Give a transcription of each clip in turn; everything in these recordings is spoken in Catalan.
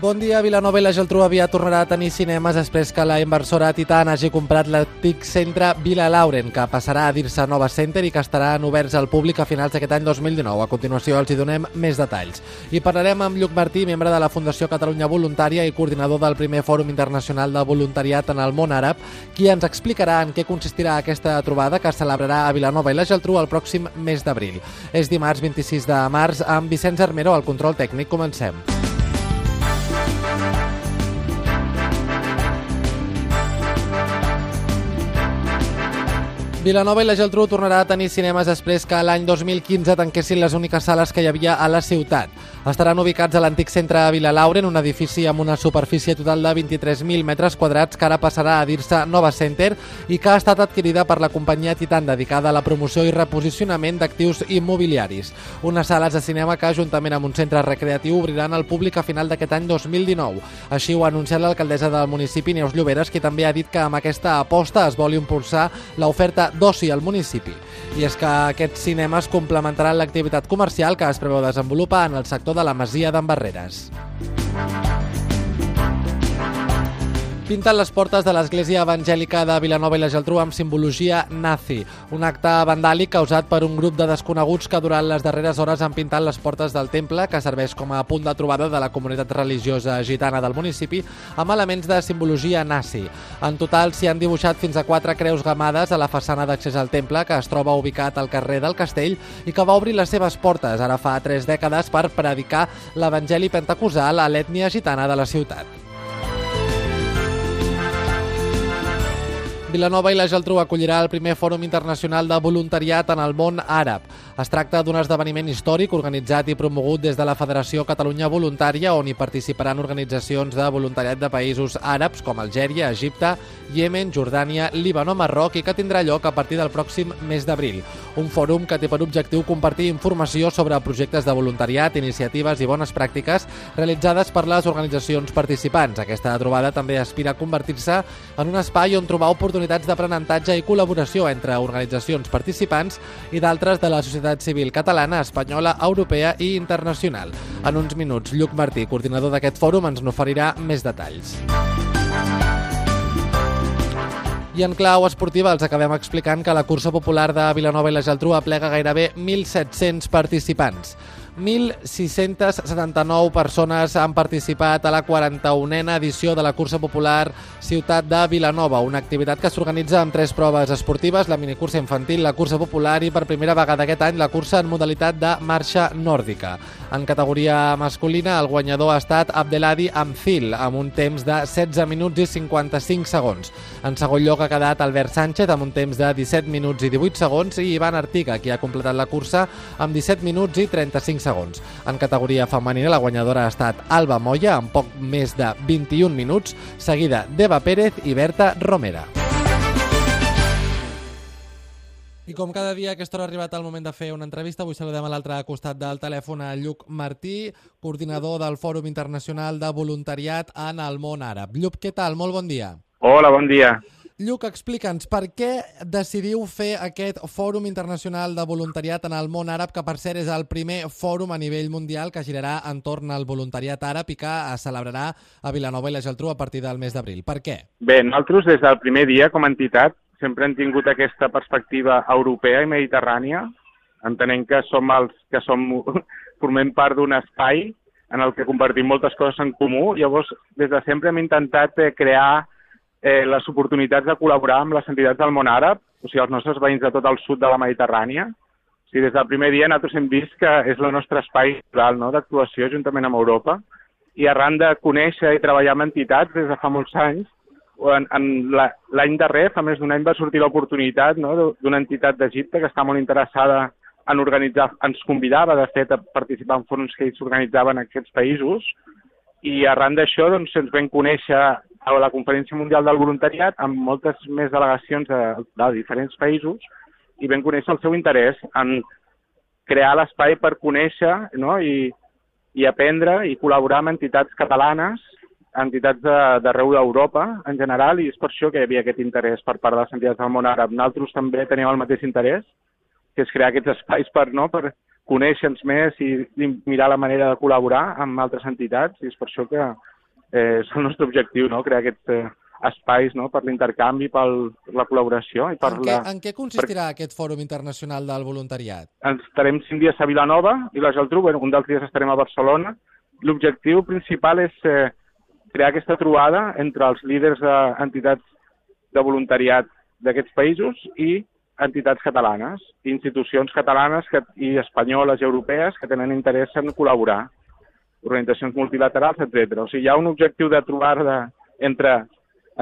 Bon dia, Vilanova i la Geltrú aviat tornarà a tenir cinemes després que la inversora Titan hagi comprat l'antic centre Vila Lauren, que passarà a dir-se Nova Center i que estaran oberts al públic a finals d'aquest any 2019. A continuació els hi donem més detalls. I parlarem amb Lluc Martí, membre de la Fundació Catalunya Voluntària i coordinador del primer Fòrum Internacional de Voluntariat en el món àrab, qui ens explicarà en què consistirà aquesta trobada que es celebrarà a Vilanova i la Geltrú el pròxim mes d'abril. És dimarts 26 de març amb Vicenç Armero al control tècnic. Comencem. Vilanova i la Geltrú tornarà a tenir cinemes després que l'any 2015 tanquessin les úniques sales que hi havia a la ciutat. Estaran ubicats a l'antic centre de Vilalauren, un edifici amb una superfície total de 23.000 metres quadrats que ara passarà a dir-se Nova Center i que ha estat adquirida per la companyia Titan dedicada a la promoció i reposicionament d'actius immobiliaris. Unes sales de cinema que, juntament amb un centre recreatiu, obriran al públic a final d'aquest any 2019. Així ho ha anunciat l'alcaldessa del municipi, Neus Lloberes, qui també ha dit que amb aquesta aposta es vol impulsar l'oferta d'oci al municipi. I és que aquests cinemes complementaran l'activitat comercial que es preveu desenvolupar en el sector de la Masia d'en Barreres. Pinten les portes de l'església evangèlica de Vilanova i la Geltrú amb simbologia nazi, un acte vandàlic causat per un grup de desconeguts que durant les darreres hores han pintat les portes del temple, que serveix com a punt de trobada de la comunitat religiosa gitana del municipi, amb elements de simbologia nazi. En total s'hi han dibuixat fins a quatre creus gamades a la façana d'accés al temple, que es troba ubicat al carrer del Castell i que va obrir les seves portes ara fa tres dècades per predicar l'Evangeli pentecostal a l'ètnia gitana de la ciutat. Vilanova i la Geltrú acollirà el primer Fòrum Internacional de Voluntariat en el món àrab. Es tracta d'un esdeveniment històric organitzat i promogut des de la Federació Catalunya Voluntària on hi participaran organitzacions de voluntariat de països àrabs com Algèria, Egipte, Yemen, Jordània, Líban o Marroc i que tindrà lloc a partir del pròxim mes d'abril. Un fòrum que té per objectiu compartir informació sobre projectes de voluntariat, iniciatives i bones pràctiques realitzades per les organitzacions participants. Aquesta trobada també aspira a convertir-se en un espai on trobar oportunitats oportunitats d'aprenentatge i col·laboració entre organitzacions participants i d'altres de la societat civil catalana, espanyola, europea i internacional. En uns minuts, Lluc Martí, coordinador d'aquest fòrum, ens n'oferirà més detalls. I en clau esportiva els acabem explicant que la cursa popular de Vilanova i la Geltrú aplega gairebé 1.700 participants. 1.679 persones han participat a la 41a edició de la cursa popular Ciutat de Vilanova, una activitat que s'organitza amb tres proves esportives, la minicursa infantil, la cursa popular i per primera vegada aquest any la cursa en modalitat de marxa nòrdica. En categoria masculina, el guanyador ha estat Abdeladi Amfil, amb un temps de 16 minuts i 55 segons. En segon lloc ha quedat Albert Sánchez, amb un temps de 17 minuts i 18 segons, i Ivan Artiga, qui ha completat la cursa amb 17 minuts i 35 segons. En categoria femenina, la guanyadora ha estat Alba Moya, amb poc més de 21 minuts, seguida d'Eva Pérez i Berta Romera. I com cada dia a aquesta hora ha arribat el moment de fer una entrevista, avui saludem a l'altre costat del telèfon a Lluc Martí, coordinador del Fòrum Internacional de Voluntariat en el món àrab. Lluc, què tal? Molt bon dia. Hola, bon dia. Lluc, explica'ns per què decidiu fer aquest Fòrum Internacional de Voluntariat en el món àrab, que per cert és el primer fòrum a nivell mundial que girarà entorn al voluntariat àrab i que es celebrarà a Vilanova i la Geltrú a partir del mes d'abril. Per què? Bé, nosaltres des del primer dia com a entitat sempre hem tingut aquesta perspectiva europea i mediterrània, entenent que som els que som, formem part d'un espai en el que compartim moltes coses en comú. Llavors, des de sempre hem intentat eh, crear eh, les oportunitats de col·laborar amb les entitats del món àrab, o sigui, els nostres veïns de tot el sud de la Mediterrània. O sigui, des del primer dia nosaltres hem vist que és el nostre espai natural no, d'actuació juntament amb Europa i arran de conèixer i treballar amb entitats des de fa molts anys, en, en l'any darrer, fa més d'un any, va sortir l'oportunitat no, d'una entitat d'Egipte que està molt interessada en organitzar, ens convidava, de fet, a participar en fòrums que ells organitzaven en aquests països, i arran d'això doncs, ens vam conèixer a la Conferència Mundial del Voluntariat amb moltes més delegacions de, de diferents països i vam conèixer el seu interès en crear l'espai per conèixer no? I, i aprendre i col·laborar amb entitats catalanes, entitats d'arreu de, d'Europa en general, i és per això que hi havia aquest interès per part de les entitats del món àrab. Nosaltres també teníem el mateix interès, que és crear aquests espais per, no? per conèixer-nos més i, i mirar la manera de col·laborar amb altres entitats, i és per això que eh, és el nostre objectiu, no? crear aquests eh, espais no? per l'intercanvi, per la col·laboració. I per en, què, la... en què consistirà per... aquest Fòrum Internacional del Voluntariat? Estarem cinc dies a Vilanova i la Geltrú, bueno, un dels dies estarem a Barcelona. L'objectiu principal és eh, crear aquesta trobada entre els líders d'entitats de voluntariat d'aquests països i entitats catalanes, institucions catalanes que, i espanyoles i europees que tenen interès en col·laborar, organitzacions multilaterals, etc. O sigui, hi ha un objectiu de trobar de, entre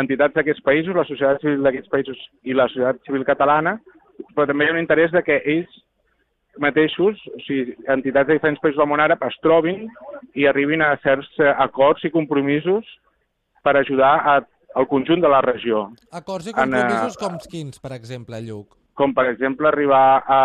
entitats d'aquests països, la societat civil d'aquests països i la societat civil catalana, però també hi ha un interès de que ells mateixos, o sigui, entitats de diferents països del món àrab, es trobin i arribin a certs acords i compromisos per ajudar a, al conjunt de la regió. Acords i compromisos en, com quins, per exemple, Lluc? com per exemple arribar a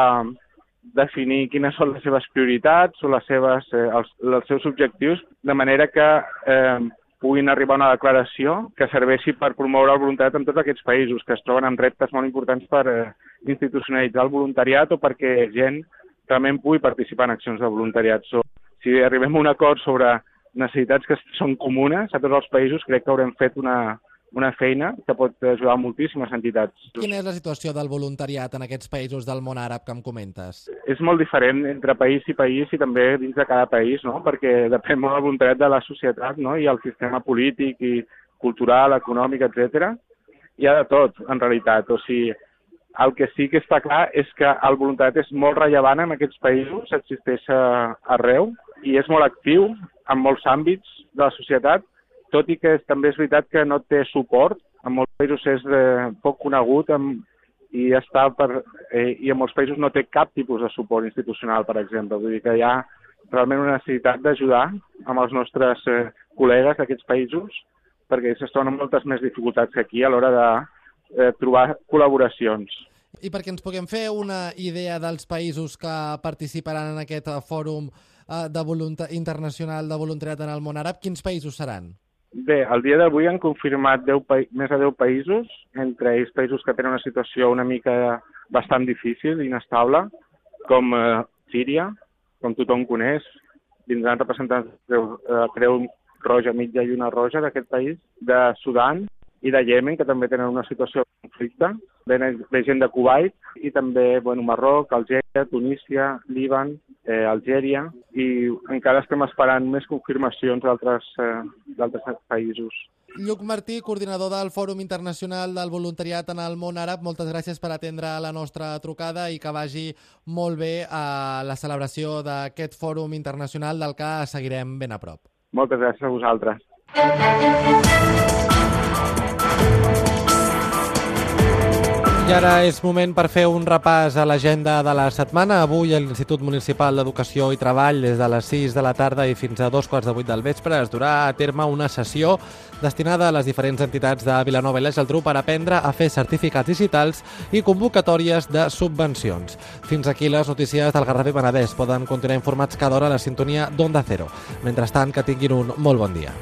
definir quines són les seves prioritats o les seves, eh, els, els seus objectius, de manera que eh, puguin arribar a una declaració que serveixi per promoure el voluntariat en tots aquests països que es troben amb reptes molt importants per eh, institucionalitzar el voluntariat o perquè gent realment pugui participar en accions de voluntariat. So, si arribem a un acord sobre necessitats que són comunes a tots els països, crec que haurem fet una, una feina que pot ajudar moltíssimes entitats. Quina és la situació del voluntariat en aquests països del món àrab que em comentes? És molt diferent entre país i país i també dins de cada país, no? perquè depèn molt del voluntariat de la societat no? i el sistema polític i cultural, econòmic, etc. Hi ha de tot, en realitat. O sigui, el que sí que està clar és que el voluntariat és molt rellevant en aquests països, existeix arreu i és molt actiu en molts àmbits de la societat tot i que també és veritat que no té suport, en molts països és eh, poc conegut amb, i està per, eh, i en molts països no té cap tipus de suport institucional, per exemple. Vull dir que hi ha realment una necessitat d'ajudar amb els nostres eh, col·legues d'aquests països perquè es troben moltes més dificultats que aquí a l'hora de eh, trobar col·laboracions. I perquè ens puguem fer una idea dels països que participaran en aquest fòrum eh, de internacional de voluntariat en el món àrab, quins països seran? Bé, al dia d'avui han confirmat 10 més de 10 països, entre ells països que tenen una situació una mica bastant difícil, inestable, com eh, Síria, com tothom coneix, vindran representants de eh, Creu Roja Mitja i una Roja d'aquest país, de Sudan i de Yemen, que també tenen una situació de conflicte, ve, gent de Kuwait i també bueno, Marroc, Algèria, Tunísia, Líban, eh, Algèria i encara estem esperant més confirmacions d'altres eh, països. Lluc Martí, coordinador del Fòrum Internacional del Voluntariat en el món àrab, moltes gràcies per atendre la nostra trucada i que vagi molt bé a la celebració d'aquest Fòrum Internacional del que seguirem ben a prop. Moltes gràcies a vosaltres. I ara és moment per fer un repàs a l'agenda de la setmana. Avui a l'Institut Municipal d'Educació i Treball des de les 6 de la tarda i fins a dos quarts de vuit del vespre es durà a terme una sessió destinada a les diferents entitats de Vilanova i la Geltrú per aprendre a fer certificats digitals i convocatòries de subvencions. Fins aquí les notícies del Garraf i Penedès. Poden continuar informats cada hora a la sintonia d'Onda Cero. Mentrestant, que tinguin un molt bon dia.